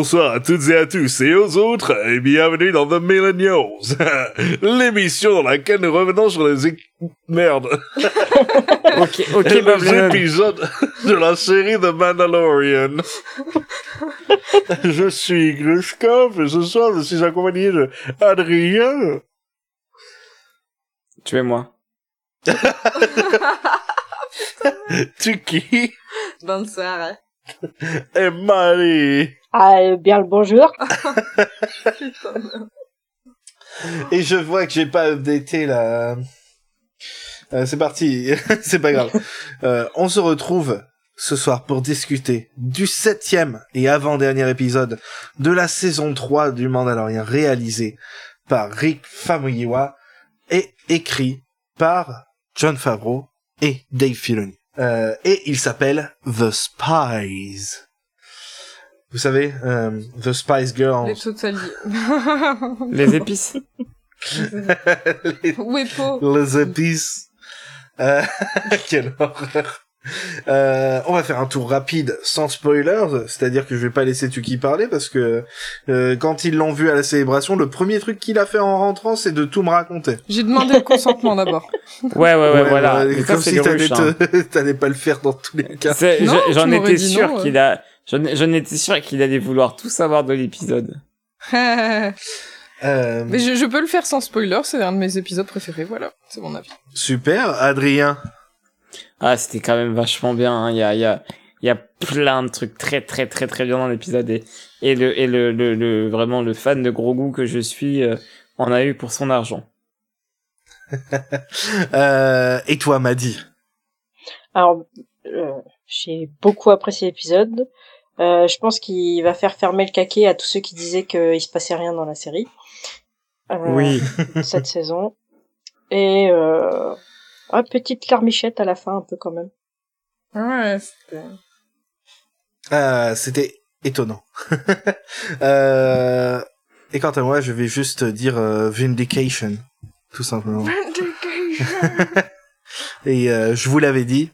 bonsoir à toutes et à tous et aux autres, et bienvenue dans The Millennials, l'émission dans laquelle nous revenons sur les é- merde, Ok, ok, les Bob Lennon. épisodes de la série The Mandalorian. je suis Grushkov et ce soir je suis accompagné de Adrien. Tu es moi. Tuki Bonsoir. et Marie. Ah, euh, bien le bonjour. Et je vois que j'ai pas updaté la... Euh, c'est parti, c'est pas grave. Euh, on se retrouve ce soir pour discuter du septième et avant-dernier épisode de la saison 3 du Mandalorian réalisé par Rick Famuyiwa et écrit par John Favreau et Dave Filoni. Euh, et il s'appelle The Spies. Vous savez, euh, The Spice Girls. Les totally. Les épices. Les- Wepo. les épices. Euh, quelle horreur. Euh, on va faire un tour rapide sans spoilers, c'est-à-dire que je vais pas laisser Tuki parler parce que euh, quand ils l'ont vu à la célébration, le premier truc qu'il a fait en rentrant, c'est de tout me raconter. J'ai demandé le consentement d'abord. Ouais, ouais, ouais, voilà. ouais, comme si t'allais, hein. pas le faire dans tous les cas. J'en étais sûr qu'il a, j'en j'en étais sûr qu'il allait vouloir tout savoir de l'épisode. Mais Euh, je, je peux le faire sans spoiler, c'est un de mes épisodes préférés, voilà. C'est mon avis. super, Adrien. Ah, c'était quand même vachement bien. hein. Il y a, il y a, il y a plein de trucs très, très, très, très bien dans l'épisode et, et le, et le, le, le- vraiment le fan de gros goût que je suis euh, en a eu pour son argent. Euh, et toi, Maddy? Alors, euh, j'ai beaucoup apprécié l'épisode. Euh, je pense qu'il va faire fermer le caquet à tous ceux qui disaient qu'il se passait rien dans la série. Euh, Oui. Cette saison. Et euh, ah, petite larmichette à la fin un peu quand même. Ouais, c'était... Euh, c'était étonnant. euh, et quant à moi, je vais juste dire euh, Vindication, tout simplement. Et euh, je vous l'avais dit.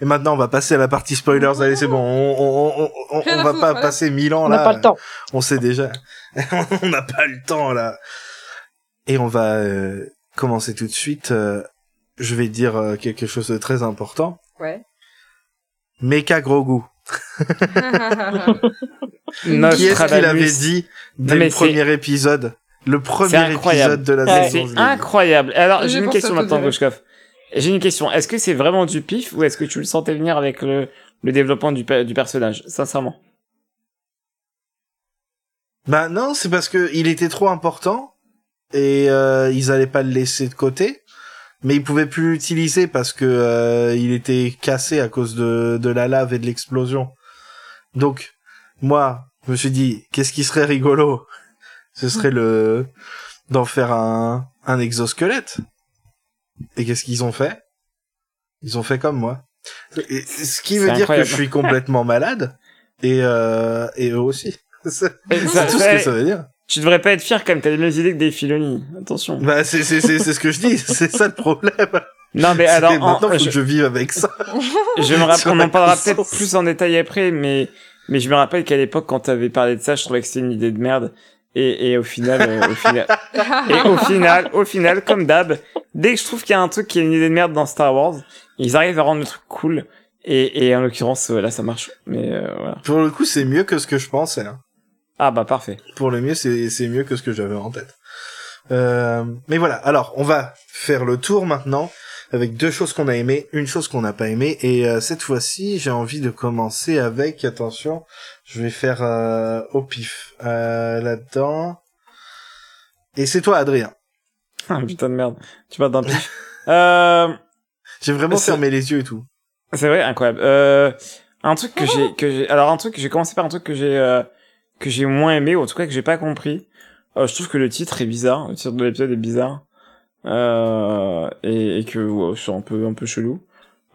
Et maintenant, on va passer à la partie spoilers. Allez, c'est bon. On, on, on, on, on va pas voilà. passer mille ans On là. n'a pas le temps. On sait déjà. on n'a pas le temps là. Et on va euh, commencer tout de suite. euh, je vais dire euh, quelque chose de très important. Ouais. Mecha Grogu. Qui est-ce qu'il avait dit dès le premier épisode? Le premier épisode de la saison. C'est incroyable. Alors, J'ai une question maintenant, dire. J'ai une question. Est-ce que c'est vraiment du pif ou est-ce que tu le sentais venir avec le, développement du, pe- du personnage, sincèrement? Bah non, c'est parce que il était trop important et euh, ils allaient pas le laisser de côté, mais ils pouvaient plus l'utiliser parce que euh, il était cassé à cause de la lave et de l'explosion. Donc moi, je me suis dit qu'est-ce qui serait rigolo? Ce serait le d'en faire un exosquelette. Et qu'est-ce qu'ils ont fait? Ils ont fait comme moi. Et ce qui veut dire incroyable. que je suis complètement malade et euh, et eux aussi. C'est tout ce que ça veut dire. Tu devrais pas être fier quand même, t'as les mêmes idées que des Filoni. Attention. Bah, c'est, c'est, c'est, c'est ce que je dis, c'est ça le problème. Non, mais alors, en- maintenant, faut je, que je vive avec ça. je me rappelle, on la en parlera peut-être plus en détail après, mais, mais je me rappelle qu'à l'époque, quand t'avais parlé de ça, je trouvais que c'était une idée de merde. Et, et au final, euh, au final, et au final, au final, comme d'hab, dès que je trouve qu'il y a un truc qui est une idée de merde dans Star Wars, ils arrivent à rendre le truc cool. Et, et en l'occurrence, euh, là, ça marche. Mais euh, voilà. Pour le coup, c'est mieux que ce que je pensais. hein. Ah bah parfait. Pour le mieux, c'est, c'est mieux que ce que j'avais en tête. Euh, mais voilà. Alors, on va faire le tour maintenant avec deux choses qu'on a aimées, une chose qu'on n'a pas aimée. Et euh, cette fois-ci, j'ai envie de commencer avec, attention, je vais faire euh, au pif euh, là-dedans. Et c'est toi, Adrien. Ah, putain de merde. Tu vas d'un pif. euh, J'ai vraiment fermé les yeux et tout. C'est vrai, incroyable. Euh, un truc que j'ai, que j'ai, alors un truc, j'ai commencé par un truc que j'ai, euh, que j'ai moins aimé, ou en tout cas que j'ai pas compris. Je trouve que le titre est bizarre, le titre de l'épisode est bizarre, euh, et, et que ouais, c'est un peu, un peu chelou.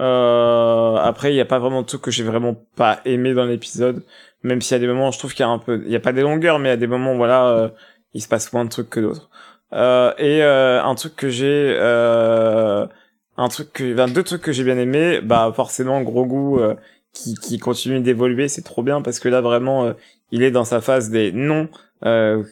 Euh, après, il y a pas vraiment de truc que j'ai vraiment pas aimé dans l'épisode, même s'il y a des moments, je trouve qu'il y a un peu, il y a pas des longueurs, mais il y a des moments, voilà, euh, il se passe moins de trucs que d'autres. Euh, et euh, un truc que j'ai, un truc que, enfin, deux trucs que j'ai bien aimé, bah forcément gros goût qui, qui continue d'évoluer, c'est trop bien parce que là vraiment, il est dans sa phase des non euh,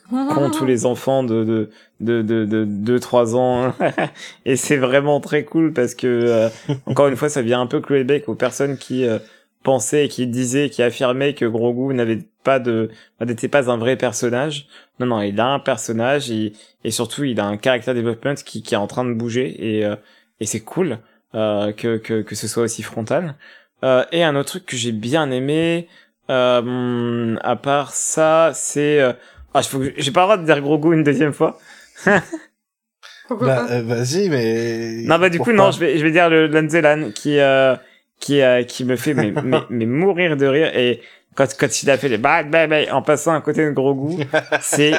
tous les enfants de de de de de, de 3 ans. Et c'est vraiment très cool parce que euh, encore une fois ça vient un peu clouer le bec aux personnes qui euh, pensaient qui disaient qui affirmaient que Grogu n'avait pas de n'était pas un vrai personnage. Non non il a un personnage et, et surtout il a un character development qui qui est en train de bouger et euh, et c'est cool euh, que que que ce soit aussi frontal. Et un autre truc que j'ai bien aimé euh, à part ça c'est ah, je faut que- j'ai pas le droit de dire Grogu une deuxième fois. Bah, euh, vas-y, mais. Non, bah du coup non, je vais je vais dire le Lanzelan qui euh, qui euh, qui me fait mais, mais mais mourir de rire et quand quand il a fait les bah bah bah en passant à côté de Grogu, c'est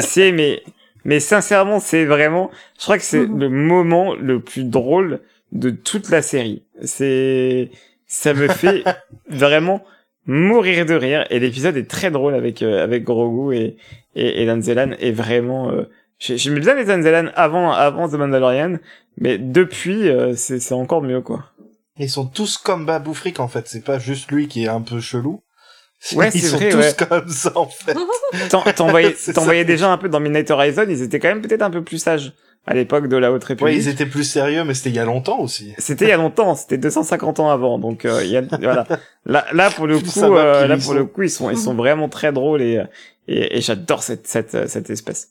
c'est mais mais sincèrement, c'est vraiment je crois que c'est le moment le plus drôle de toute la série. C'est ça me fait vraiment mourir de rire et l'épisode est très drôle avec euh, avec Grogu et et, et Lanzelan est vraiment euh, j'ai- j'aimais bien les Lanzelan avant avant The Mandalorian mais depuis euh, c'est c'est encore mieux quoi Ils sont tous comme Babou Frick, en fait. C'est pas juste lui qui est un peu chelou. Ouais, Ils sont vrai, tous ouais. comme ça, en fait. T'en- t'envoyais déjà un peu dans Midnight Horizon ils étaient quand même peut-être un peu plus sages à l'époque de la Haute Ouais, République ils étaient plus sérieux, mais c'était il y a longtemps aussi. C'était il y a longtemps, c'était 250 ans avant, donc euh, il y a, voilà. Là, là pour le coup, euh, là pour le coup, ils sont, ils sont vraiment très drôles et et, et j'adore cette cette cette espèce.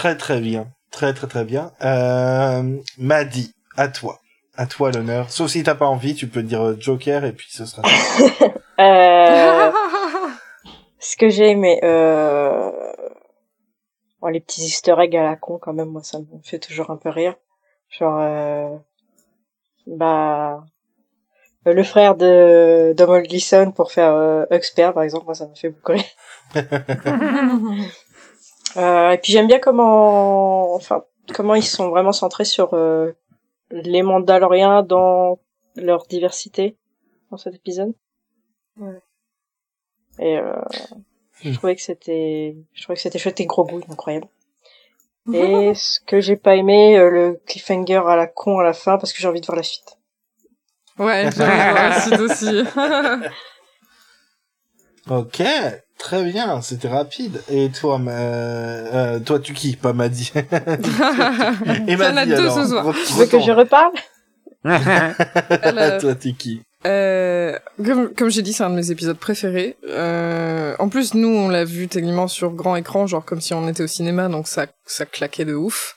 Très, très bien. Très, très, très bien. Euh, Maddy, à toi. À toi l'honneur. Sauf si t'as pas envie, tu peux dire Joker et puis ce sera. Euh, ce que j'ai aimé, euh... bon, les petits easter eggs à la con, quand même, moi, ça me fait toujours un peu rire. Genre, euh... bah, euh, le frère de Domhnall Gleeson pour faire euh, Huxper, par exemple, moi, ça me fait beaucoup rire. Euh, et puis j'aime bien comment, enfin, comment ils sont vraiment centrés sur euh, les Mandaloriens dans leur diversité dans cet épisode. Et euh, je trouvais que c'était, je trouvais que c'était chouette et gros goût, incroyable. Et ce que j'ai pas aimé, euh, le cliffhanger à la con à la fin, parce que j'ai envie de voir la suite. Ouais, j'ai envie de voir la suite aussi. Ok, très bien, c'était rapide. Et toi, ma... euh, toi, tu qui Pas Maddy. Et Il y en a Maddy, deux alors. ce soir. Re- Tu veux que je reparle? Toi, tu qui? Euh, comme, comme j'ai dit, c'est un de mes épisodes préférés. Euh, en plus, nous, on l'a vu techniquement sur grand écran, genre comme si on était au cinéma, donc ça, ça claquait de ouf.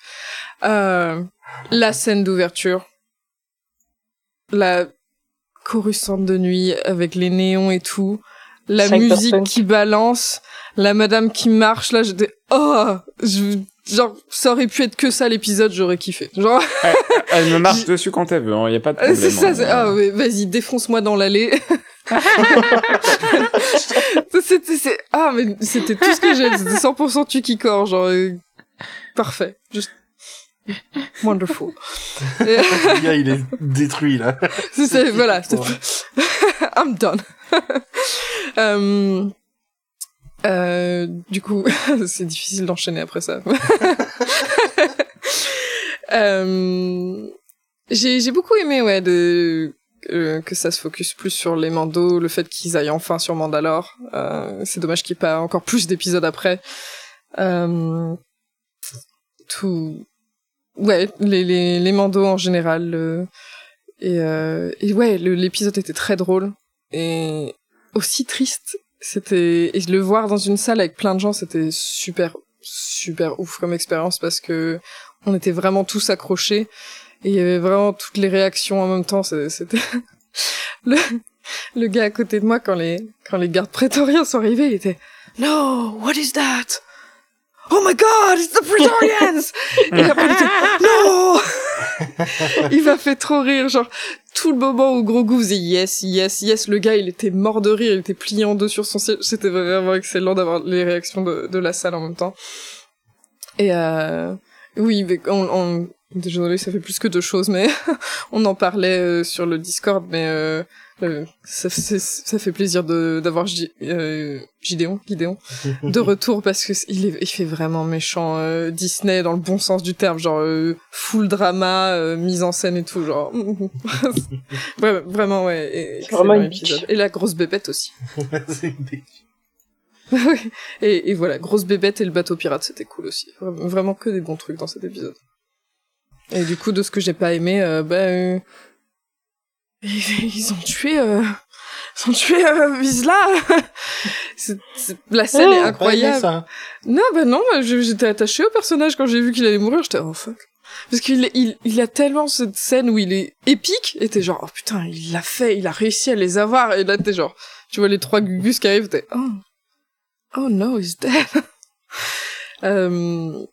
Euh, la scène d'ouverture, la chorusante de nuit avec les néons et tout, la musique qui balance, la madame qui marche, là, j'étais, oh, je, genre, ça aurait pu être que ça l'épisode, j'aurais kiffé. Genre, Elle me marche dessus quand elle veut, il y a pas de euh, problème. C'est ça, hein. c'est... Ah ouais, vas-y, défonce-moi dans l'allée. c'était, c'est... Ah, mais c'était tout ce que j'aime, c'était 100% Tukikor, genre... euh, Parfait, juste... Wonderful. Et- Le gars, il est détruit, là. c'est, c'est- voilà, c'est-. I'm done. Euh, euh, du coup, c'est difficile d'enchaîner après ça. Euh, j'ai, beaucoup aimé, ouais, euh, que ça se focus plus sur les Mandos, le fait qu'ils aillent enfin sur Mandalore. Euh, c'est dommage qu'il n'y ait pas encore plus d'épisodes après. Tout, ouais, les, les, les en général. et, et ouais, l'épisode était très drôle et aussi triste. C'était et le voir dans une salle avec plein de gens, c'était super super ouf comme expérience parce que on était vraiment tous accrochés et il y avait vraiment toutes les réactions en même temps. C'était le le gars à côté de moi quand les quand les gardes prétoriens sont arrivés, il était No, what is that? Oh my god, it's the Praetorians! et après il était No! il m'a fait trop rire, genre tout le moment où Grogu faisait yes, yes, yes, le gars il était mort de rire, il était plié en deux sur son siège, c'était vraiment excellent d'avoir les réactions de, la salle en même temps. Et euh, oui, mais on, on- ça fait plus que deux choses, mais on en parlait euh, sur le Discord, mais euh, ça, fait plaisir de d'avoir euh, Gideon, Gideon de retour parce que il est il fait vraiment méchant euh, Disney dans le bon sens du terme, genre euh, full drama, euh, mise en scène et tout, genre Ouais, vraiment ouais. et- C'est vraiment excellent une bitch. épisode. Et la grosse bébête aussi. C'est une et, et voilà, grosse bébête et le bateau pirate, c'était cool aussi. Vra- Vraiment que des bons trucs dans cet épisode. Et du coup, de ce que j'ai pas aimé, euh, bah, euh, ils, ont tué, euh, ils ont tué euh, c'est- la scène est Oh, incroyable. Ça. Non, bah non, j'étais attachée au personnage quand j'ai vu qu'il allait mourir. J'étais oh fuck. Parce qu'il il, il a tellement cette scène où il est épique, et t'es genre oh putain, il l'a fait, il a réussi à les avoir. Et là t'es genre, tu vois les trois gugus qui arrivent, t'es oh oh no, he's dead. Euh,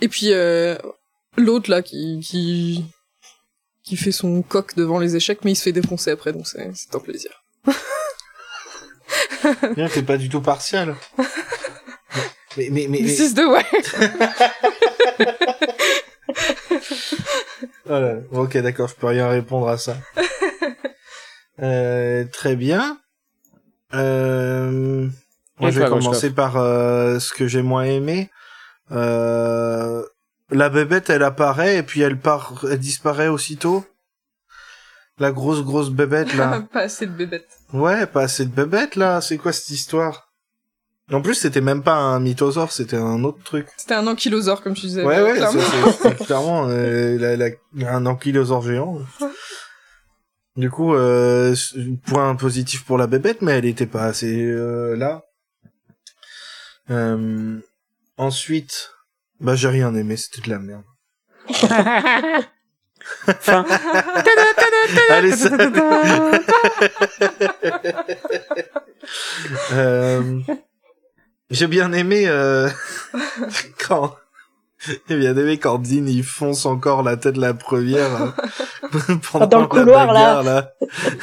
Et puis euh, l'autre là qui qui qui fait son coq devant les échecs, mais il se fait défoncer après, donc c'est un plaisir. Bien, t'es pas du tout partial. Mais, mais, mais, mais- This is the way. Voilà. Ok, d'accord, je peux rien répondre à ça. Euh, très bien. Euh, moi, je vais commencer par euh, ce que j'ai moins aimé. Euh, la bébête, elle apparaît et puis elle part, elle disparaît aussitôt. La grosse grosse bébête là. pas assez de bébête. Ouais, pas assez de bébête là. C'est quoi cette histoire? En plus, c'était même pas un mythosaure, c'était un autre truc. C'était un ankylosaure, comme tu disais. Ouais, ouais, clairement. clairement euh, la, la- un ankylosaure géant. Du coup, euh, point positif pour la bébête, mais elle était pas assez euh, là. Ensuite, bah j'ai rien aimé, c'était de la merde. Fin. Allez, ça... Euh, J'ai bien aimé euh, quand j'ai bien aimé quand Dean il fonce encore la tête de la première euh, pendant Dans le la couloir, là. bagarre, là.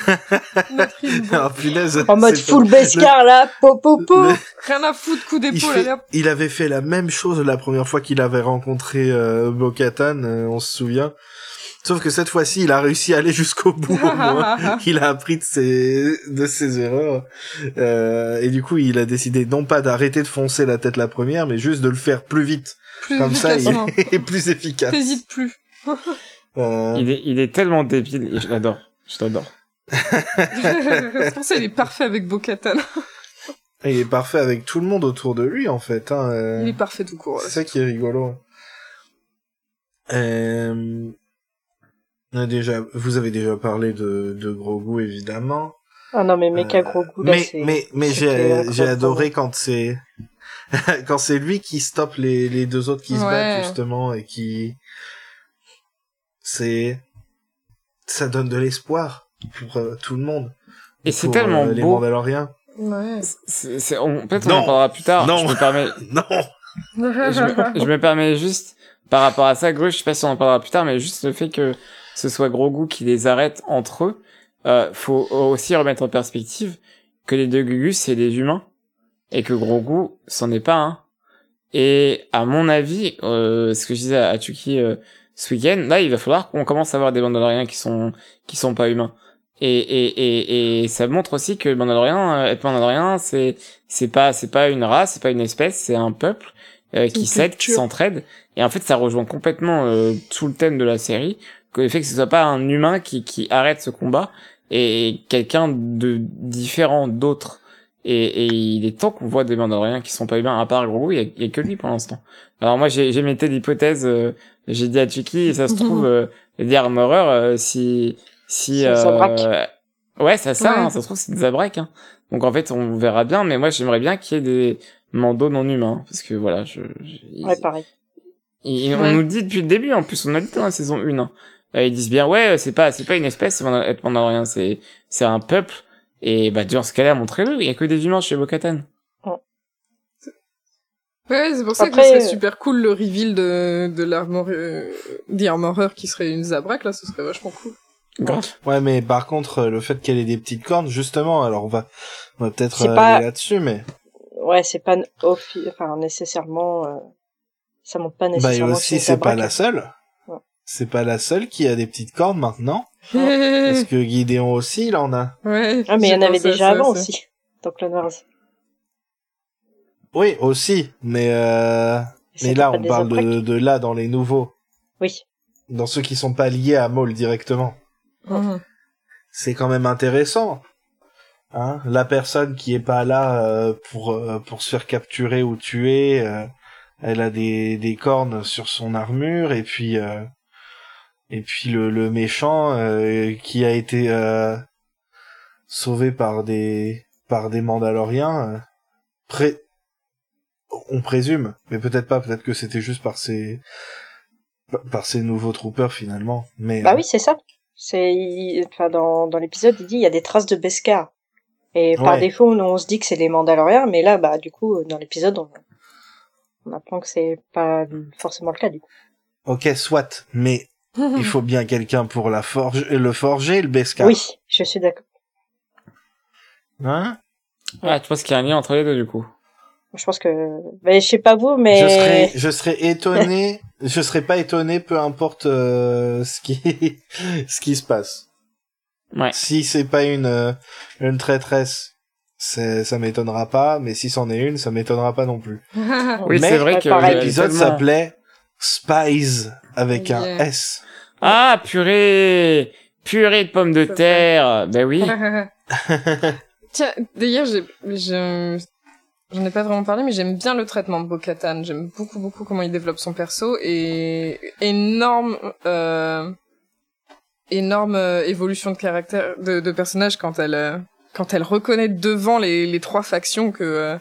Ah, punaise, En mode full pas- Beskar, là, po, po, po. le- Rien à foutre, coup il, d'épaule, fait- il avait fait la même chose la première fois qu'il avait rencontré euh, Bo-Katan, euh, on se souvient. Sauf que cette fois-ci, il a réussi à aller jusqu'au bout au moins. il a appris de ses de ses erreurs Euh, et du coup il a décidé non pas d'arrêter de foncer la tête la première mais juste de le faire plus vite Plus comme ça il est plus efficace T'hésites plus. Euh, Il est, il est tellement débile, et je l'adore. Je l'adore. C'est pour ça qu'il est parfait avec Bo-Katan. il est parfait avec tout le monde autour de lui en fait hein, euh, Il est parfait tout court. c'est ça qui est rigolo euh... on a déjà vous avez déjà parlé de de Grogu évidemment Ah non, mais méga Euh, gros goût, là, mais mais mais j'ai j'ai adoré quand c'est quand c'est lui qui stoppe les les deux autres qui se battent justement et qui c'est ça donne de l'espoir pour euh, tout le monde Et c'est Pour, tellement euh, les beau. Mandaloriens Ouais. C'est, c'est- on- peut-être on Non. en parlera plus tard. Non. Je me permets, non je me, je me permets juste, par rapport à ça, Gru, je sais pas si on en parlera plus tard, mais juste le fait que ce soit Grogu qui les arrête entre eux, euh, faut aussi remettre en perspective que les deux Gugus, c'est des humains, et que Grogu, c'en est pas un. Et à mon avis, euh, ce que je disais à Chucky euh, ce week-end, là, il va falloir qu'on commence à avoir des Mandaloriens qui sont qui sont pas humains. Et, et, et, et ça montre aussi que le Mandalorien, euh, être Mandalorien, c'est c'est pas c'est pas une race, c'est pas une espèce, c'est un peuple euh, qui s'aide, qui s'entraide. Et en fait, ça rejoint complètement euh, tout le thème de la série, que le fait que ce soit pas un humain qui qui arrête ce combat et quelqu'un de différent d'autres. Et, et il est temps qu'on voit des Mandaloriens qui sont pas humains, à part Grogu, il y y a que lui pour l'instant. Alors moi, j'ai j'ai metté l'hypothèse, euh, j'ai dit à Chucky, ça se trouve, euh, les Armorer, euh, si si euh, ouais, ça, Ouais. hein, ça se trouve c'est des Zabrak. Hein. Donc en fait, on verra bien, mais moi j'aimerais bien qu'il y ait des mandos non humains, parce que voilà, je, je- Ouais, pareil. on nous dit depuis le début, en plus, on a dit dans la saison 1, hein. Euh, ils disent bien, ouais, c'est pas, c'est pas une espèce, c'est Mandalorien, c'est, c'est un peuple. Et bah, dans ce cas-là, montrez-le, il y a que des humains chez Bo-Katan. Ouais, c'est pour ça Après, que ce euh, serait super cool le reveal de, de l'armor, euh, qui serait une Zabrak, là, ce serait vachement cool. Grave. ouais mais par contre euh, le fait qu'elle ait des petites cornes justement alors on va on va peut-être C'est euh, pas- aller là-dessus mais Ouais, c'est pas enfin, nécessairement... euh, Ça monte pas bah et nécessairement aussi c'est pas la seule c'est pas la seule qui a des petites cornes maintenant. Parce que Gideon aussi, il en a. ouais. Ah, mais il y en avait déjà ça avant aussi, dans Clone Wars. Oui, aussi. Mais, euh, mais là, on parle de, de là dans les nouveaux. Oui. Dans ceux qui sont pas liés à Maul directement. Mhm. C'est quand même intéressant. Hein la personne qui est pas là euh, pour euh, pour se faire capturer ou tuer, euh, elle a des des cornes sur son armure et puis euh, et puis le le méchant euh, qui a été euh, sauvé par des par des Mandaloriens euh, pré on présume mais peut-être pas peut-être que c'était juste par ces par ces nouveaux troopers finalement mais Bah oui, c'est ça. C'est, il- enfin, dans, dans l'épisode, il dit, il y a des traces de Beskar. Et par défaut, on se dit que c'est les Mandaloriens, mais là, bah, du coup, dans l'épisode, on, on apprend que c'est pas forcément le cas, du coup. Ok, soit, mais il faut bien quelqu'un pour la forge, le forger, le Beskar. Oui, je suis d'accord. Hein? Ah, tu penses qu'il y a un lien entre les deux, du coup? Je pense que, mais je sais pas vous, mais Je serais, je serais étonné, je serais pas étonné, peu importe euh, ce qui, ce qui se passe. Ouais. Si c'est pas une, euh, une traîtresse, ça m'étonnera pas, mais si c'en est une, ça m'étonnera pas non plus. Oui, Mais c'est vrai que L'épisode s'appelait Spies avec un Yeah. S. Ah, purée Purée de pommes de C'est terre Ben oui. Tiens, d'ailleurs, j'ai, je- j'en ai pas vraiment parlé, mais j'aime bien le traitement de Bo-Katan. J'aime beaucoup, beaucoup comment il développe son perso et énorme, euh, énorme euh, évolution de caractère, de, de personnage quand elle, euh, quand elle reconnaît devant les, les trois factions que, euh,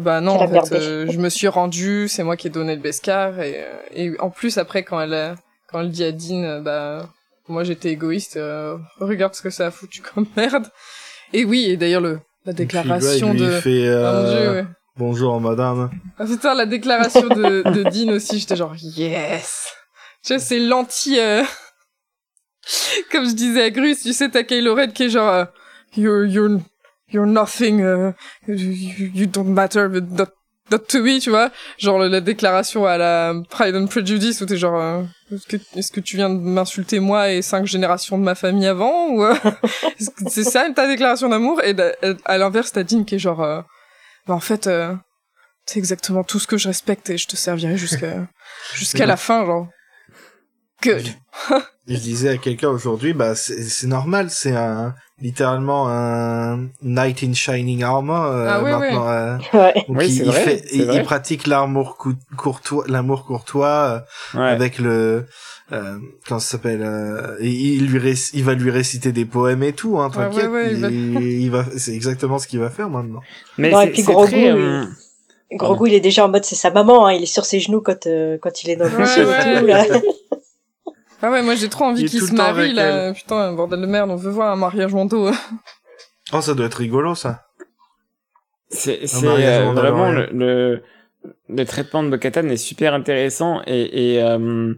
bah non, a en fait, euh, je me suis rendu, c'est moi qui ai donné le Beskar et, euh, et en plus après quand elle, euh, quand elle dit à Dean, euh, bah moi j'étais égoïste, euh, regarde ce que ça a foutu comme merde. Et oui, et d'ailleurs le la déclaration lui de fait, Ah, mon euh, Dieu, ouais. bonjour madame. Ah, putain, la déclaration de, de Dean aussi, j'étais genre yes. Tu vois, c'est l'anti euh, comme je disais à Grus, tu sais t'as Kylo Ren qui est genre euh, you're you're you're nothing uh, you, you don't matter but not, not to me, tu vois. Genre la déclaration à la Pride and Prejudice où t'es genre euh, est-ce que, est-ce que tu viens de m'insulter moi et cinq générations de ma famille avant ou euh, c'est ça ta déclaration d'amour? Et à l'inverse t'as Dean qui est genre euh, bah, en fait euh, c'est exactement tout ce que je respecte et je te servirai jusqu'à jusqu'à la fin genre Je disais à quelqu'un aujourd'hui, bah c'est normal, c'est un littéralement un knight in shining armor euh, Ah oui, maintenant. euh, ouais. Oui, il, vrai, fait, pratique l'amour cou- courtois, l'amour courtois euh, Ouais. avec le euh, comment ça s'appelle euh, il lui réc- il va lui réciter des poèmes et tout, hein, Ouais, ouais, t'inquiète. ouais, il va- il, il va, c'est exactement ce qu'il va faire maintenant. Mais Non, et puis Grogu, très... euh, Grogu, il est déjà en mode, c'est sa maman, hein, il est sur ses genoux quand, euh, quand il est dans le Ouais, vaisseau ouais. et tout, là. ah ouais moi j'ai trop envie qu'ils se marient là putain bordel de merde on veut voir un mariage wanto Oh, ça doit être rigolo ça. C'est euh, vraiment le, le le traitement de Bo-Katan est super intéressant et et euh,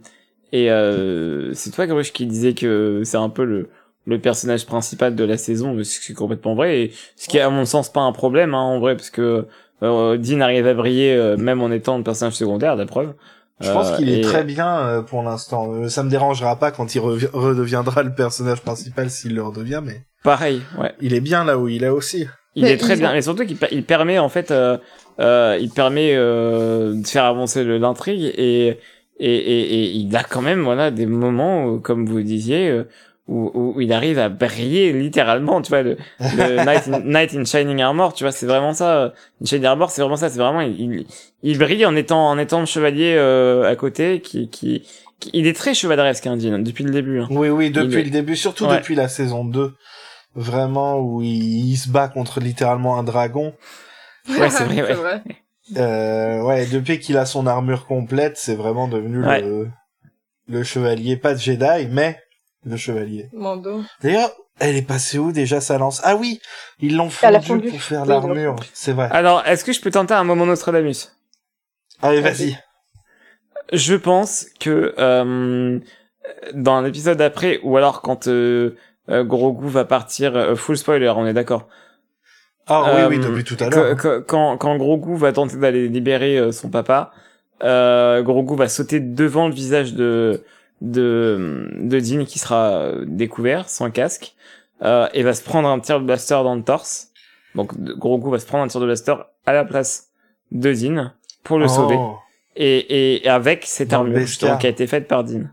et euh, c'est toi Grush qui disait que c'est un peu le le personnage principal de la saison, ce qui est complètement vrai et ce qui est à mon sens pas un problème hein, en vrai parce que euh, Dean arrive à briller euh, même en étant le personnage secondaire, la preuve. Je pense Euh, qu'il est et- très bien euh, pour l'instant. Euh, ça me dérangera pas quand il redeviendra le personnage principal s'il le redevient, mais pareil, ouais. il est bien là où il est aussi. Il Mais est très bien, mais surtout qu'il il permet en fait, euh, euh, il permet euh, de faire avancer l'intrigue et, et et et il a quand même voilà des moments où, comme vous disiez euh, où, où, où il arrive à briller littéralement, tu vois le, le Night, in, Night in Shining Armor, tu vois c'est vraiment ça. euh, In Shining Armor c'est vraiment ça, c'est vraiment il, il il brille en étant en étant le chevalier euh, à côté qui, qui qui il est très chevaleresque hein, Dean, depuis le début. Hein. Oui, oui, depuis Il le début, surtout Ouais. depuis la saison 2. Vraiment, où il, il se bat contre littéralement un dragon. Ouais, c'est vrai, ouais. vrai Euh, ouais, depuis qu'il a son armure complète, c'est vraiment devenu Ouais. le, le chevalier, pas de Jedi, mais le chevalier. Mando D'ailleurs, elle est passée où déjà sa lance? Ah oui, ils l'ont fondue fondu. pour faire Oui, l'armure, c'est vrai. Alors est-ce que je peux tenter un moment Nostradamus? Allez, vas-y. Je pense que euh, dans l'épisode d'après, ou alors quand euh, euh, Grogu va partir, euh, full spoiler, on est d'accord. Ah Euh, oui, oui, depuis tout à l'heure. hein. Quand, quand Grogu va tenter d'aller libérer euh, son papa, euh, Grogu va sauter devant le visage de de de Dean qui sera euh, découvert sans casque euh, et va se prendre un tir de blaster dans le torse. Donc Grogu va se prendre un tir de blaster à la place de Dean pour le Oh. sauver et, et avec cette Dans armure justement qui a été faite par Dean.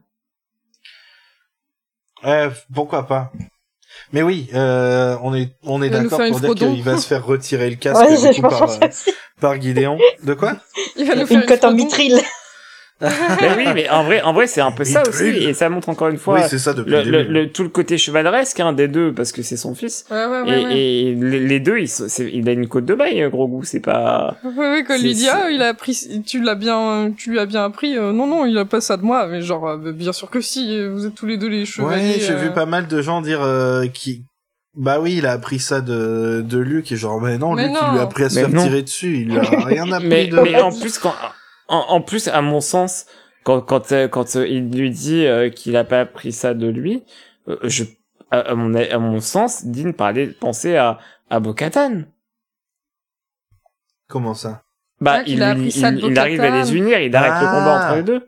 Ouais, pourquoi pas. Mais oui, euh, on est on est Il va nous d'accord une pour dire qu'il va se faire retirer le casque Ouais, coup, par, euh, par Gideon. De quoi? Il va nous faire Une cote en mitril. Mais oui, mais en vrai, en vrai, c'est un peu ça Il aussi, et ça montre encore une Oui, fois c'est ça depuis le, le le, tout le côté chevaleresque hein, des deux, parce que c'est son fils. Ouais, ouais, ouais. et, ouais. et les, les deux, ils sont- c'est- il a une côte de bail, gros goût, c'est pas. Ouais, ouais, quand il lui C'est- dit, c'est- ah, il a appris, tu l'as bien, tu lui as bien appris, euh, non, non, il a pas ça de moi, mais genre, euh, bien sûr que si, euh, vous êtes tous les deux les chevaliers. Ouais, j'ai euh. vu pas mal de gens dire euh, qui bah oui, il a appris ça de de Luc et genre mais non, Mais Luc il lui a appris à se Mais faire non. tirer dessus, il lui a rien appris Mais, de mais en plus, quand, en, en plus, à mon sens, quand, quand, euh, quand euh, il lui dit euh, qu'il a pas appris ça de lui, euh, je, à, à mon, à mon sens, Dean parlait, pensait à, à Bo-Katan. Comment ça? Bah, Ah, il, il, arrive à les unir, il arrête le Ah. combat entre les deux.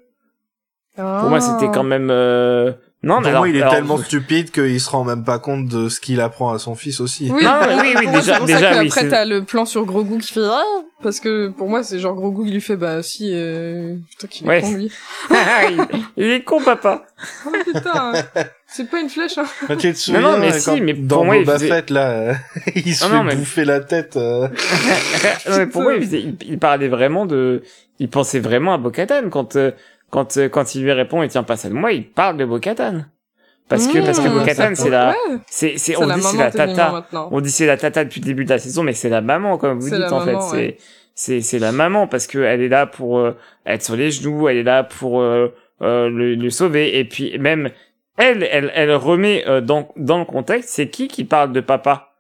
Pour moi, c'était quand même, euh... non, mais Pour alors, moi, il est alors, tellement stupide qu'il se rend même pas compte de ce qu'il apprend à son fils aussi. Oui, Non, mais oui, oui, moi, déjà- pour déjà, ça oui, c'est- t'as le plan sur Grogu qui fait ah parce que pour moi c'est genre Grogu qui lui fait bah si euh... putain qu'il est Ouais. con lui. il, il est con, papa. Oh putain, c'est pas une flèche. Hein. Tu te souviens, non, mais euh, si, mais dans pour moi, il Boba faisait- Fett, là, euh, il se Ah fait non, mais- bouffer la tête. euh. non, mais pour moi, il, faisait- il, il parlait vraiment de, il pensait vraiment à Bo-Katan quand, euh, quand, euh, quand il lui répond, il tient pas ça de moi, il parle de Bo-Katan. Parce que, parce que Mmh, Bo-Katan, ça- c'est la, ouais, c'est, c'est, on dit c'est la tata. On dit c'est la tata depuis le début de la saison, mais c'est la maman, comme vous dites, en fait. maman, C'est, ouais. c'est, c'est la maman parce que elle est là pour euh, être sur les genoux, elle est là pour euh, euh, le, le sauver. Et puis même elle, elle, elle remet euh, dans dans le contexte. C'est qui qui parle de papa?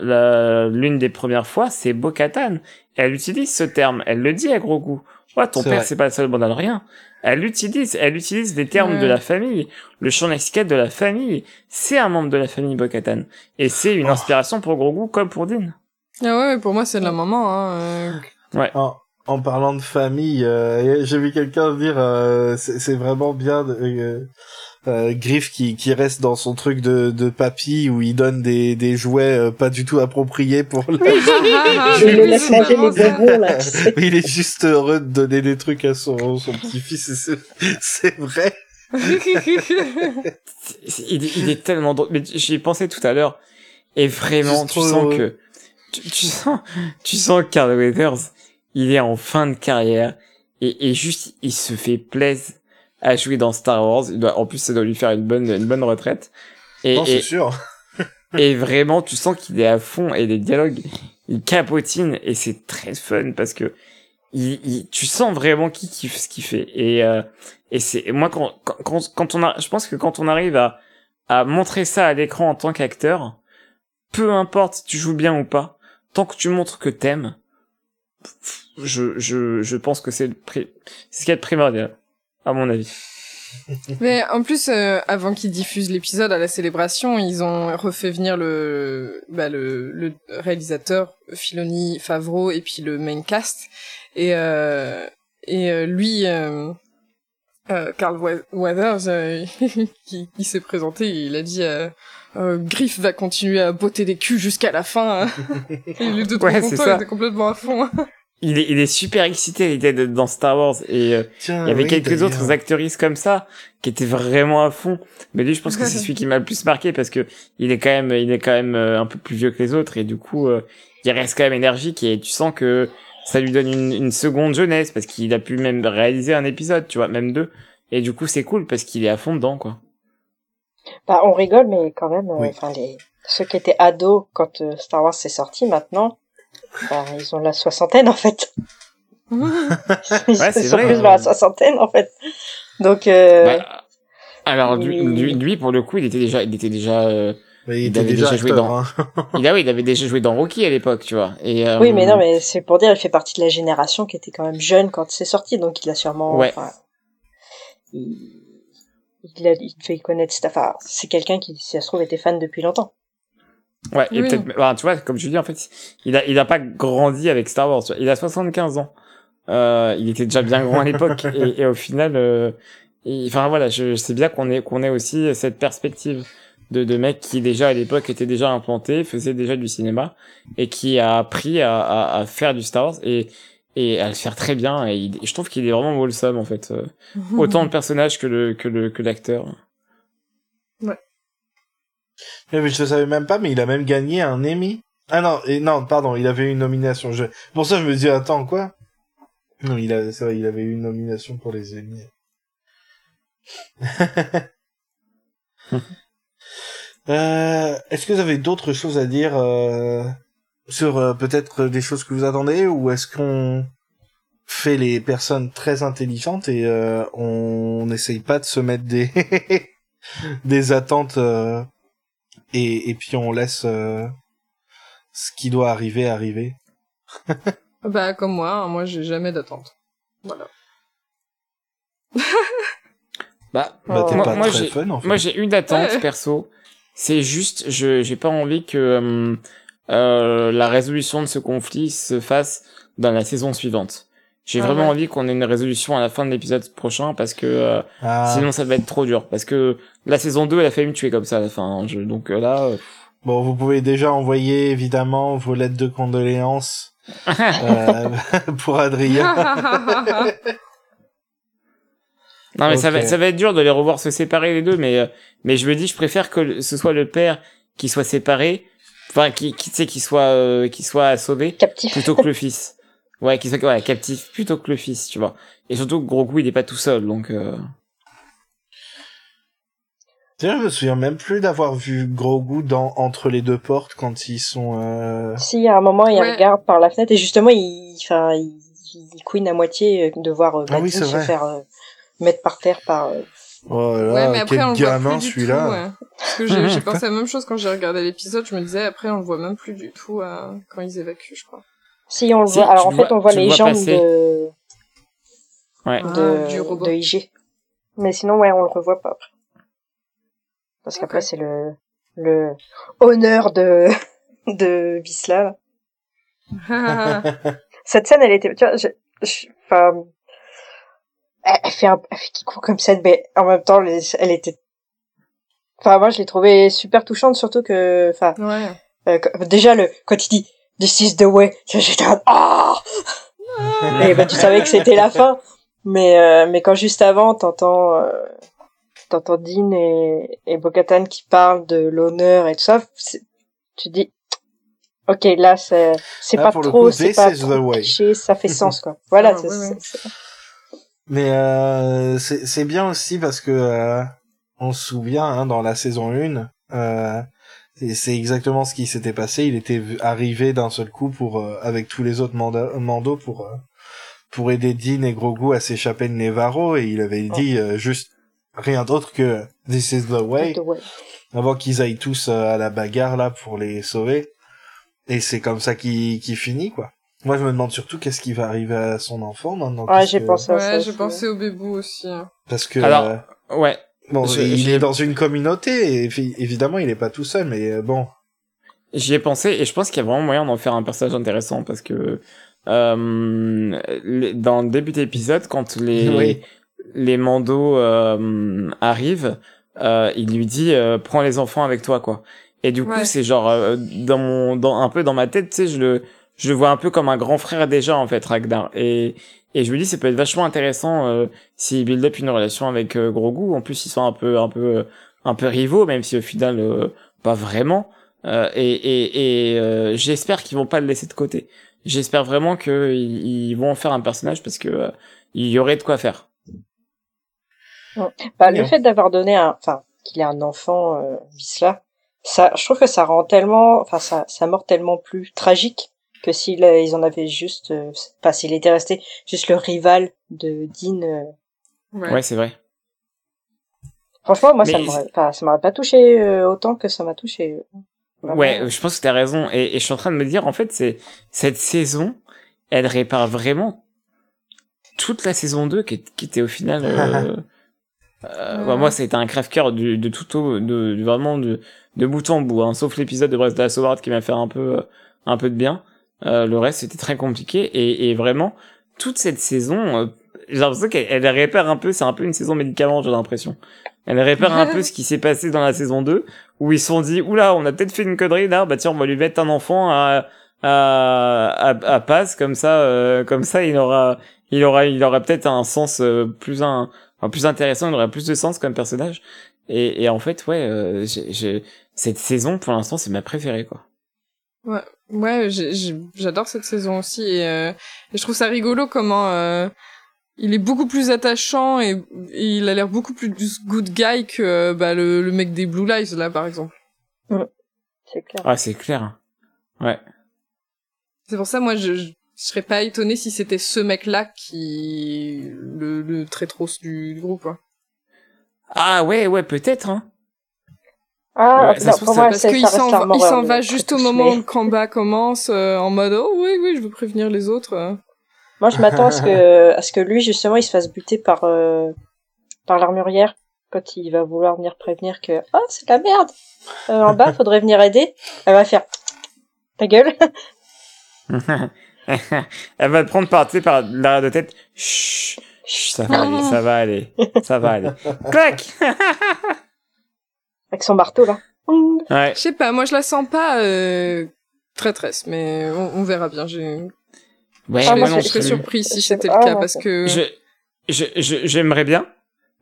Euh, L'une des premières fois, c'est Bo-Katan. Elle utilise ce terme. Elle le dit à gros goût. Ouais, ton père, c'est pas le seul rien. Elle utilise, elle utilise des termes Ouais. de la famille. Le champ lexical de la famille, c'est un membre de la famille Bo-Katan. Et c'est une Oh. inspiration pour Grogu comme pour Dean. Ah ouais, pour moi c'est de la maman. Hein. euh. En, en parlant de famille, euh, j'ai vu quelqu'un dire euh, c'est c'est vraiment bien de- euh, Griff qui, qui reste dans son truc de, de papy où il donne des, des jouets euh, pas du tout appropriés pour la... Je le laisse manger les bonbons, là, tu sais. il est juste heureux de donner des trucs à son, son petit-fils et c'est- c'est vrai. Il, est- il est tellement drôle. Mais j'y ai pensé tout à l'heure. Et vraiment, tu sens que, tu, tu sens, tu sens que Carl Weathers, il est en fin de carrière. Et, et juste, il se fait plaisir à jouer dans Star Wars. En plus, ça doit lui faire une bonne, une bonne retraite. Et, non, c'est sûr. et vraiment, tu sens qu'il est à fond et les dialogues, il capotine et c'est très fun parce que il, il- tu sens vraiment qu'il kiffe ce qu'il fait. Et, euh, et c'est moi quand, quand, quand- on a, je pense que quand on arrive à, à montrer ça à l'écran en tant qu'acteur, peu importe si tu joues bien ou pas, tant que tu montres que t'aimes, je, je, je pense que c'est le pri- c'est ce qu'il y a de primordial, à mon avis. Mais en plus, euh, avant qu'ils diffusent l'épisode à la célébration, ils ont refait venir le, bah, le, le réalisateur Filoni, Favreau et puis le main cast. Et, euh, et euh, lui, euh, euh, Carl We- Weathers, euh, qui, qui s'est présenté, il a dit euh, euh, Griff va continuer à botter des culs jusqu'à la fin. et les deux Ouais, contents, ça. ils étaient complètement à fond. Il est, il est super excité à l'idée d'être dans Star Wars et euh, Tiens, Il y avait oui, quelques autres actrices comme ça qui étaient vraiment à fond. Mais lui, je pense que c'est celui qui m'a le plus marqué parce que il est quand même, il est quand même euh, un peu plus vieux que les autres et du coup, euh, il reste quand même énergique et tu sens que ça lui donne une, une seconde jeunesse parce qu'il a pu même réaliser un épisode, tu vois, même deux. Et du coup, c'est cool parce qu'il est à fond dedans, quoi. Bah, on rigole, mais quand même, euh, Oui. enfin, les, ceux qui étaient ados quand Star Wars s'est sorti, maintenant, bah, ils ont la soixantaine, en fait. Ils Ouais, sont vrai. plus vers la soixantaine, en fait. Donc, euh, Bah, alors lui, Oui. lui, lui, pour le coup, il était déjà, il était déjà, euh, Mais il il était avait déjà, déjà joué acteur, dans- hein. il a, oui, il avait déjà joué dans Rocky à l'époque, tu vois. Et euh, oui, mais non, mais c'est pour dire, il fait partie de la génération qui était quand même jeune quand c'est sorti, donc il a sûrement, Ouais. il, il, a, il devait connaître, enfin, c'est quelqu'un qui, si ça se trouve, était fan depuis longtemps. Ouais, et peut-être, bah, tu vois, comme je dis, en fait, il a, il a pas grandi avec Star Wars. tu vois. Il a 75 ans. Euh, il était déjà bien grand à l'époque et, et au final, euh, enfin voilà, je, je sais bien qu'on ait qu'on ait aussi cette perspective de de mec qui déjà à l'époque était déjà implanté, faisait déjà du cinéma et qui a appris à, à, à faire du Star Wars et et à le faire très bien et, il- je trouve qu'il est vraiment wholesome en fait euh, autant le personnage que le que le que l'acteur Eh, Mais je savais même pas, mais il a même gagné un Emmy. Ah non, et non, pardon, il avait une nomination. Je... Pour ça, je me dis, attends, quoi? Non, il a, c'est vrai, il avait eu une nomination pour les Emmy. euh, est-ce que vous avez d'autres choses à dire euh, sur euh, peut-être des choses que vous attendez ou est-ce qu'on fait les personnes très intelligentes et on n'essaye pas de se mettre des des attentes et, et puis on laisse euh, ce qui doit arriver arriver. Bah, comme moi, hein, moi, j'ai jamais d'attente. Voilà. bah Bah, t'es moi, pas moi, très j'ai fun en fait. Moi, j'ai une attente Ouais. perso. C'est juste, je j'ai pas envie que euh, euh, la résolution de ce conflit se fasse dans la saison suivante. J'ai Ah vraiment ouais. envie qu'on ait une résolution à la fin de l'épisode prochain parce que euh, Ah, sinon ça va être trop dur. Parce que la saison 2, elle a failli me tuer comme ça à la fin. hein. Je- donc euh, là, euh, Bon, vous pouvez déjà envoyer évidemment vos lettres de condoléances euh, pour Adrien. non mais ça va Ok. ça va être dur de les revoir se séparer les deux. Mais euh, mais je me dis, je préfère que ce soit le père qui soit séparé, enfin qui qui tu sais qui soit euh, qui soit sauvé Captif. plutôt que le fils. Ouais, qu'il soit ouais, captif plutôt que le fils, tu vois. Et surtout que Grogu il est pas tout seul, donc euh... D'ailleurs, je me souviens même plus d'avoir vu Grogu dans Entre les deux portes quand ils sont. Euh... Si, à un moment, il Ouais. regarde par la fenêtre et justement, il, enfin, il, il couine à moitié euh, de voir euh, Ah oui, se vrai. faire euh, mettre par terre par. euh, Oh là ouais, mais après, quel on le voit gamin du celui-là. tout. ouais. Parce que j'ai j'ai pensé à la même chose quand j'ai regardé l'épisode. Je me disais, après, on le voit même plus du tout euh, quand ils évacuent, je crois. Si, on le Si, voit. Alors en fait, on voit les vois jambes passer. de, ouais. de, Ah, du robot. de IG. Mais sinon, ouais, on le revoit pas après. Parce qu'après, c'est le, le honneur de, de Bisla. Cette scène, elle était, tu vois, je, je- enfin, elle, fait un, elle fait Kikou comme scène, mais en même temps, elle était, enfin, moi, je l'ai trouvée super touchante, surtout que, enfin, ouais. euh, déjà, le, quand il dit, this is the way, j'étais en ah! Et bah, tu savais que c'était la fin. Mais, euh, mais quand juste avant, t'entends, euh, t'entends Dean et, et Bokatan qui parlent de l'honneur et tout ça, tu dis, ok, là, c'est, c'est Là, pas trop, coup, c'est this pas is trop the way. cliché, ça fait sens, quoi. Voilà, Ah, c'est, ouais, ouais. c'est- c'est- Mais euh, c'est c'est bien aussi parce que euh, on se souvient hein, dans la saison 1, euh, et c'est exactement ce qui s'était passé. Il était arrivé d'un seul coup pour euh, avec tous les autres manda- Mando pour euh, pour aider Dean et Grogu à s'échapper de Nevarro et il avait dit euh, juste rien d'autre que This is the way the way. avant qu'ils aillent tous euh, à la bagarre là pour les sauver. Et c'est comme ça qu'il qu'il finit quoi. Moi je me demande surtout qu'est-ce qui va arriver à son enfant maintenant. Ouais, j'ai puisque- pensé à ça. Ouais, j'ai pensé au bébou aussi. hein. Parce que Alors, euh, Ouais. Bon, je- il est dans une communauté et évi- évidemment il est pas tout seul, mais euh, bon. J'y ai pensé et je pense qu'il y a vraiment moyen d'en faire un personnage intéressant parce que euh, dans le début d'épisode, quand les Oui. les mandos euh, arrivent, euh, il lui dit euh, prends les enfants avec toi quoi. Et du coup Ouais. c'est genre euh, dans mon dans un peu dans ma tête tu sais je le je le vois un peu comme un grand frère déjà en fait Ragnar et et je me dis ça peut être vachement intéressant euh, s'il build up une relation avec euh, Grogu. En plus ils sont un peu un peu euh, un peu rivaux même si au final euh, pas vraiment. Euh, et et, et euh, j'espère qu'ils vont pas le laisser de côté. J'espère vraiment que ils, vont en faire un personnage parce que euh, il y aurait de quoi faire. Bah, le fait d'avoir donné un, enfin, qu'il ait un enfant, euh, Visla, ça, je trouve que ça rend tellement, enfin, ça, sa mort tellement plus tragique que s'il, euh, ils en avaient juste, euh, pas s'il était resté juste le rival de Dean. euh. Ouais. ouais c'est vrai Franchement, moi, ça Mais m'aurait, enfin, ça m'aurait pas touché euh, autant que ça m'a touché. Vraiment. Ouais, je pense que t'as raison. Et, et je suis en train de me dire, en fait, c'est cette saison, elle répare vraiment toute la saison 2 qui, était au final... Euh, euh, bah, moi, ça a été un crève-cœur de tout au... De, de- vraiment de, de bout en bout, hein, sauf l'épisode de Breath of the Sword qui m'a fait un peu, un peu de bien. Euh, le reste, c'était très compliqué. Et, et vraiment, toute cette saison, euh, j'ai l'impression qu'elle elle répare un peu, c'est un peu une saison médicament, j'ai l'impression. Elle répare un peu ce qui s'est passé dans la saison 2, où ils se sont dit, oula, on a peut-être fait une connerie là, bah tiens, on va lui mettre un enfant à, à, à, à passe, comme ça, euh, comme ça, il aura, il aura, il aura peut-être un sens euh, plus un, enfin, plus intéressant, il aura plus de sens comme personnage. Et, et en fait, ouais, euh, cette saison, pour l'instant, c'est ma préférée, quoi. Ouais, j'ai- j'adore cette saison aussi et, euh, et je trouve ça rigolo comment euh, il est beaucoup plus attachant et, et il a l'air beaucoup plus good guy que euh, bah, le, le mec des Blue Lives là par exemple. C'est clair. Ah, c'est clair. Ouais. C'est pour ça moi je, je serais pas étonné si c'était ce mec là qui le, le trétros du, du groupe. hein. Ah ouais, ouais, peut-être, hein. Ah, Ouais, non, se pour moi, Parce qu'il s'en va, juste au moment où le combat commence euh, en mode oh oui oui je veux prévenir les autres. euh. Moi, je m'attends à ce que, à ce que lui, justement, il se fasse buter par, euh, par l'armurière quand il va vouloir venir prévenir que, oh, c'est de la merde. Euh, en bas, faudrait venir aider. Elle va faire, ta gueule. Elle va te prendre par, tu sais, par l'arrière de tête. Chut, chut, ça va aller, ça va aller, ça va aller. Clac! Avec son marteau, là. Ouais. Je sais pas, moi je la sens pas euh, traîtresse, mais on, on verra bien. J'ai Ouais, Ah, moi je serais surpris si c'était le ah, cas parce que Je, je, je- j'aimerais bien,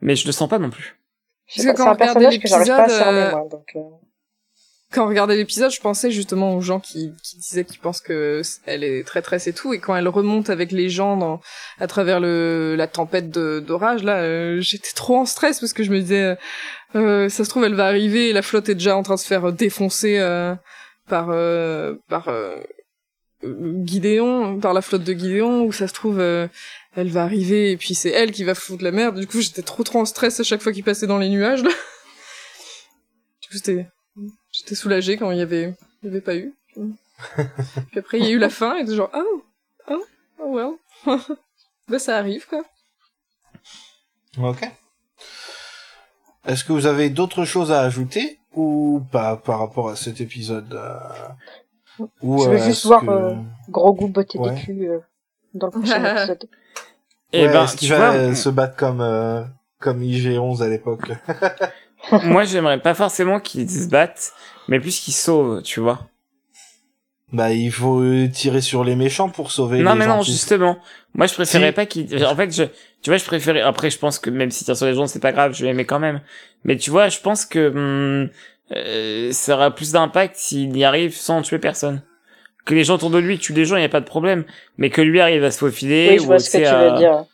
mais je le sens pas non plus. Je Parce sais que quand on à l'épisode, euh, euh, quand on regardait l'épisode, je pensais justement aux gens qui, qui disaient qu'ils pensent que elle est traîtresse et tout, et quand elle remonte avec les gens dans, à travers le la tempête d'orage, là, euh, j'étais trop en stress parce que je me disais, euh, euh, ça se trouve elle va arriver et la flotte est déjà en train de se faire défoncer euh, par euh, par Gideon, par la flotte de Gideon, ou ça se trouve elle va arriver et puis c'est elle qui va foutre la merde. Du coup, j'étais trop trop en stress à chaque fois qu'il passait dans les nuages. Là. Du coup, c'était J'étais soulagée quand il y avait, il y avait pas eu. Puis après, il y a eu la fin, et genre, oh, oh, oh well. bah, ça arrive, quoi. Ok. Est-ce que vous avez d'autres choses à ajouter ou pas par rapport à cet épisode euh, ou, Je veux euh, juste voir, que- euh, gros goût botter Ouais. des culs, euh, dans le prochain épisode. Et Ouais, ben, est-ce qu'il va vois, euh, se battre comme euh, comme IG11 à l'époque? moi j'aimerais pas forcément qu'ils se battent, mais plus qu'ils sauvent, tu vois. Bah, il faut euh, tirer sur les méchants pour sauver non les mais non, gentils. justement. Moi je préférais Si. pas qu'ils, en fait je, tu vois, je préférais, après je pense que même si tire sur les gens c'est pas grave, je l'aimais quand même. Mais tu vois, je pense que, hum, euh, ça aura plus d'impact s'il y arrive sans tuer personne. Que les gens autour de lui tuent des gens, y a pas de problème. Mais que lui arrive à se faufiler Oui, je ou vois ce que tu à- veux dire.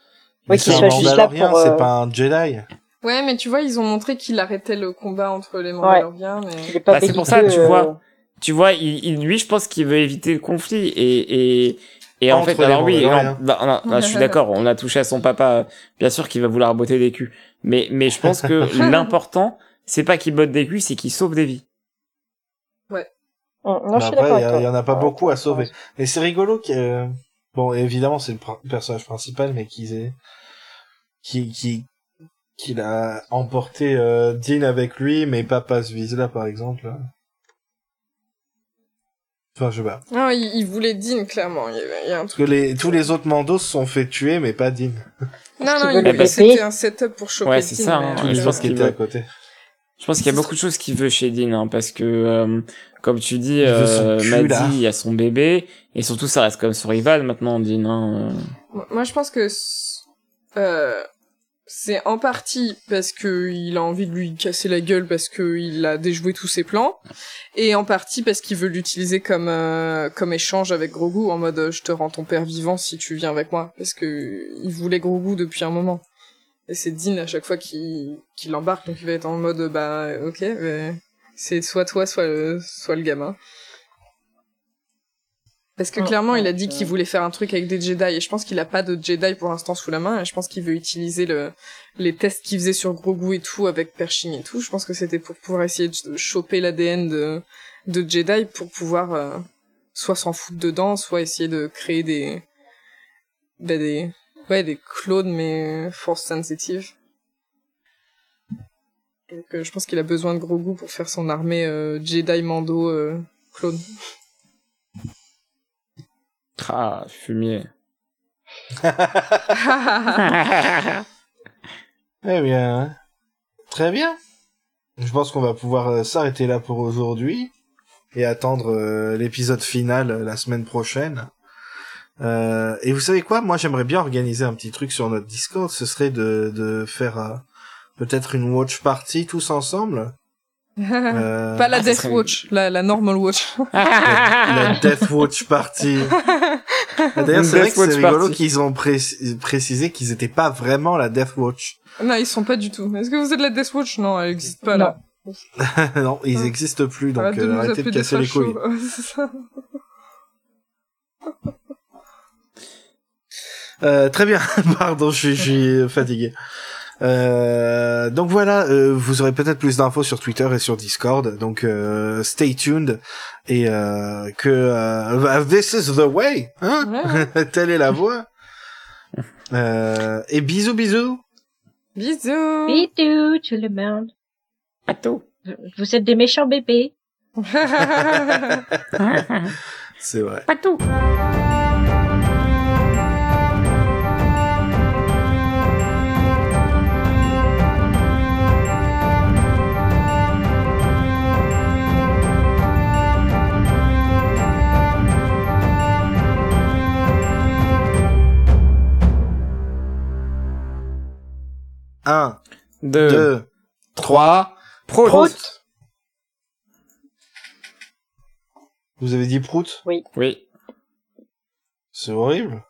Mais Oui, qu'il soit juste là pour, euh, c'est pas un Jedi. Ouais, mais tu vois, ils ont montré qu'il arrêtait le combat entre les Mandaloriens, mais... Est pas Bah, c'est pour ça, tu euh, vois. tu vois, il, il- lui, je pense qu'il veut éviter le conflit et et et en fait, alors oui, non, bah, non, non, je suis d'accord, on a touché à son papa, bien sûr qu'il va vouloir botter des culs, mais mais je pense que l'important, c'est pas qu'il botte des culs, c'est qu'il sauve des vies. hum, Non, je Bah suis après, d'accord il y, en a pas Ouais, beaucoup à ouais. sauver. Mais c'est rigolo que euh, bon, évidemment, c'est le pr- personnage principal, mais qu'ils aient qui qui qu'il a emporté euh, Dean avec lui, mais pas Paz Vizsla par exemple. Enfin, je sais pas. Non, il, il voulait Dean, clairement. Il y, avait- il y a un Parce truc. que les tous les autres mandos se sont fait tuer, mais pas Dean. Non, non, il voulait- c'était un setup pour choper Ouais, c'est Dean, ça, mais- hein. Tous je pense qu'il étaient veut- à côté. Je pense qu'il y a beaucoup de choses qu'il veut chez Dean, hein, parce que euh, comme tu dis, euh, cul, Maddy, là. il y a son bébé et surtout ça reste comme son rival maintenant, Dean. Hein, euh. Moi- je pense que euh, c'est en partie parce que il a envie de lui casser la gueule parce que il a déjoué tous ses plans, et en partie parce qu'il veut l'utiliser comme euh, échange avec Grogu en mode euh, je te rends ton père vivant si tu viens avec moi parce que il voulait Grogu depuis un moment. Et c'est Dean à chaque fois qu'il qu'il embarque donc il va être en mode bah ok c'est soit toi soit le, soit le gamin. Parce que clairement, il a dit euh, qu'il voulait faire un truc avec des Jedi, et je pense qu'il a pas de Jedi pour l'instant sous la main, et je pense qu'il veut utiliser le, les tests qu'il faisait sur Grogu et tout, avec Pershing et tout. Je pense que c'était pour pouvoir essayer de choper l'ADN de, de Jedi pour pouvoir euh, soit s'en foutre dedans, soit essayer de créer des, bah, des, ouais, des clones, mais force sensitive. Donc, euh, je pense qu'il a besoin de Grogu pour faire son armée euh, Jedi Mando euh, clone. Ah, fumier. Eh bien, très bien. Je pense qu'on va pouvoir euh, s'arrêter là pour aujourd'hui et attendre euh, l'épisode final euh, la semaine prochaine. Et vous savez quoi? Moi, j'aimerais bien organiser un petit truc sur notre Discord. Ce serait de, de faire peut-être une watch party tous ensemble. Euh, Pas la Ah, Death serait- Watch, la, la Normal Watch. la Death Watch Party. D'ailleurs, c'est vrai que c'est rigolo qu'ils ont pré- précisé qu'ils étaient pas vraiment la Death Watch. non, ils sont pas du tout. Est-ce que vous êtes la Death Watch? Non, elle existe pas Non. là. non, ils Ah. existent plus, donc de euh, arrêtez de casser les couilles. Euh, très bien, pardon, je suis, je suis fatigué. Euh, donc voilà, euh, vous aurez peut-être plus d'infos sur Twitter et sur Discord. Donc euh, stay tuned et euh, que euh, this is the way, hein. Telle est la voie. et bisous, bisous. Bisous. Bisous tout le monde. À tout. Vous êtes des méchants bébés. C'est vrai. Pas tout. 1, 2, 3, prout. prout. Vous avez dit prout? Oui. Oui. C'est horrible.